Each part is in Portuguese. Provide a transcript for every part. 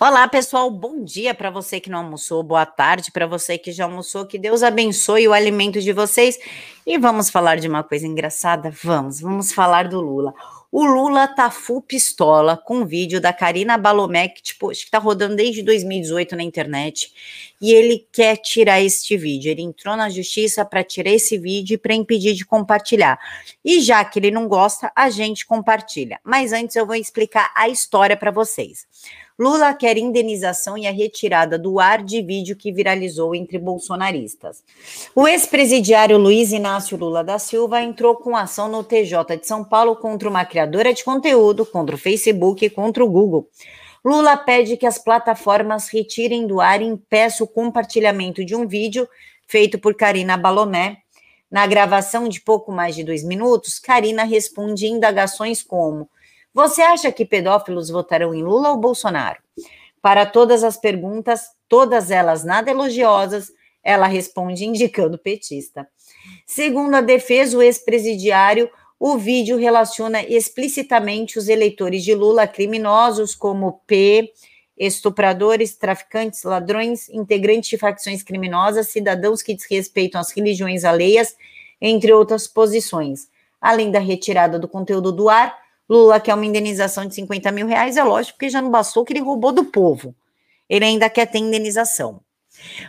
Olá, pessoal. Bom dia para você que não almoçou, boa tarde para você que já almoçou. Que Deus abençoe o alimento de vocês. E vamos falar de uma coisa engraçada? Vamos, vamos falar do Lula. O Lula tá full pistola com vídeo da Karina Balomé, que tipo, acho que tá rodando desde 2018 na internet, e ele quer tirar este vídeo. Ele entrou na justiça para tirar esse vídeo e para impedir de compartilhar. E já que ele não gosta, a gente compartilha. Mas antes eu vou explicar a história para vocês. Lula quer indenização e a retirada do ar de vídeo que viralizou entre bolsonaristas. O ex-presidiário Luiz Inácio Lula da Silva entrou com ação no TJ de São Paulo contra uma criadora de conteúdo, contra o Facebook e contra o Google. Lula pede que as plataformas retirem do ar e impeça o compartilhamento de um vídeo feito por Karina Balomé. Na gravação de pouco mais de dois minutos, Karina responde indagações como você acha que pedófilos votarão em Lula ou Bolsonaro? Para todas as perguntas, todas elas nada elogiosas, ela responde indicando petista. Segundo a defesa, o ex-presidiário, o vídeo relaciona explicitamente os eleitores de Lula criminosos como P, estupradores, traficantes, ladrões, integrantes de facções criminosas, cidadãos que desrespeitam as religiões alheias, entre outras posições. Além da retirada do conteúdo do ar, Lula quer uma indenização de 50 mil reais, é lógico, porque já não bastou que ele roubou do povo. Ele ainda quer ter indenização.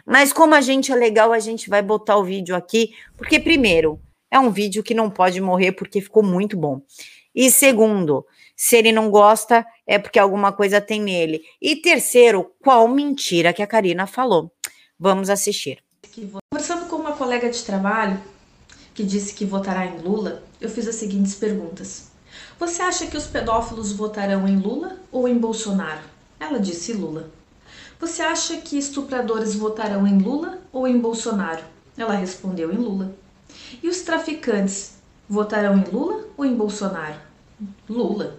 Mas como a gente é legal, a gente vai botar o vídeo aqui, porque primeiro, é um vídeo que não pode morrer porque ficou muito bom. E segundo, se ele não gosta, é porque alguma coisa tem nele. E terceiro, qual mentira que a Karina falou? Vamos assistir. Conversando com uma colega de trabalho que disse que votará em Lula, eu fiz as seguintes perguntas. Você acha que os pedófilos votarão em Lula ou em Bolsonaro? Ela disse Lula. Você acha que estupradores votarão em Lula ou em Bolsonaro? Ela respondeu em Lula. E os traficantes votarão em Lula ou em Bolsonaro? Lula.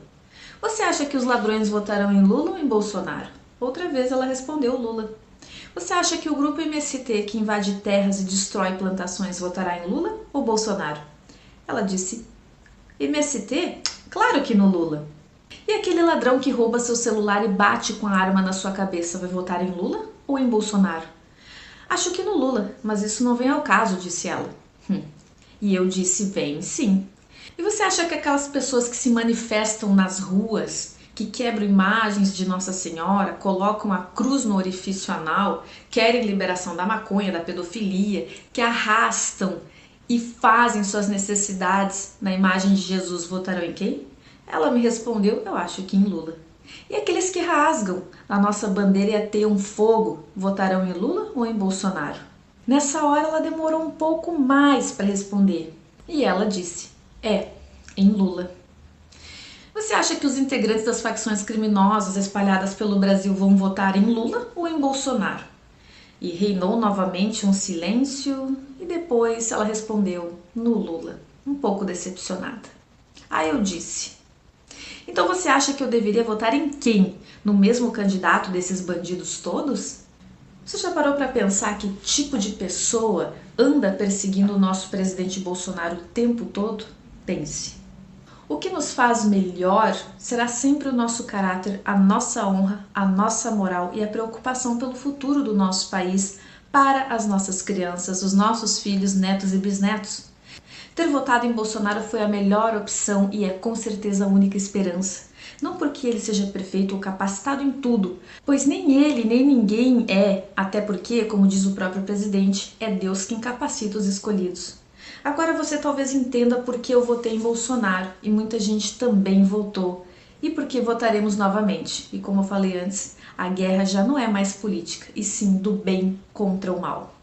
Você acha que os ladrões votarão em Lula ou em Bolsonaro? Outra vez ela respondeu Lula. Você acha que o grupo MST que invade terras e destrói plantações votará em Lula ou Bolsonaro? Ela disse MST? Claro que no Lula. E aquele ladrão que rouba seu celular e bate com a arma na sua cabeça vai votar em Lula ou em Bolsonaro? Acho que no Lula, mas isso não vem ao caso, disse ela. Hum. E eu disse: vem sim. E você acha que aquelas pessoas que se manifestam nas ruas, que quebram imagens de Nossa Senhora, colocam a cruz no orifício anal, querem liberação da maconha, da pedofilia, que arrastam e fazem suas necessidades na imagem de Jesus votarão em quem? Ela me respondeu, eu acho que em Lula. E aqueles que rasgam a nossa bandeira e ateiam fogo votarão em Lula ou em Bolsonaro? Nessa hora ela demorou um pouco mais para responder e ela disse: é, em Lula. Você acha que os integrantes das facções criminosas espalhadas pelo Brasil vão votar em Lula ou em Bolsonaro? E reinou novamente um silêncio, depois ela respondeu no Lula, um pouco decepcionada. Aí eu disse: Então você acha que eu deveria votar em quem? No mesmo candidato desses bandidos todos? Você já parou para pensar que tipo de pessoa anda perseguindo o nosso presidente Bolsonaro o tempo todo? Pense. O que nos faz melhor será sempre o nosso caráter, a nossa honra, a nossa moral e a preocupação pelo futuro do nosso país para as nossas crianças, os nossos filhos, netos e bisnetos. Ter votado em Bolsonaro foi a melhor opção e é com certeza a única esperança. Não porque ele seja perfeito ou capacitado em tudo, pois nem ele nem ninguém é, até porque, como diz o próprio presidente, é Deus quem capacita os escolhidos. Agora você talvez entenda por que eu votei em Bolsonaro e muita gente também votou. E por que votaremos novamente. E como eu falei antes, a guerra já não é mais política, e sim do bem contra o mal.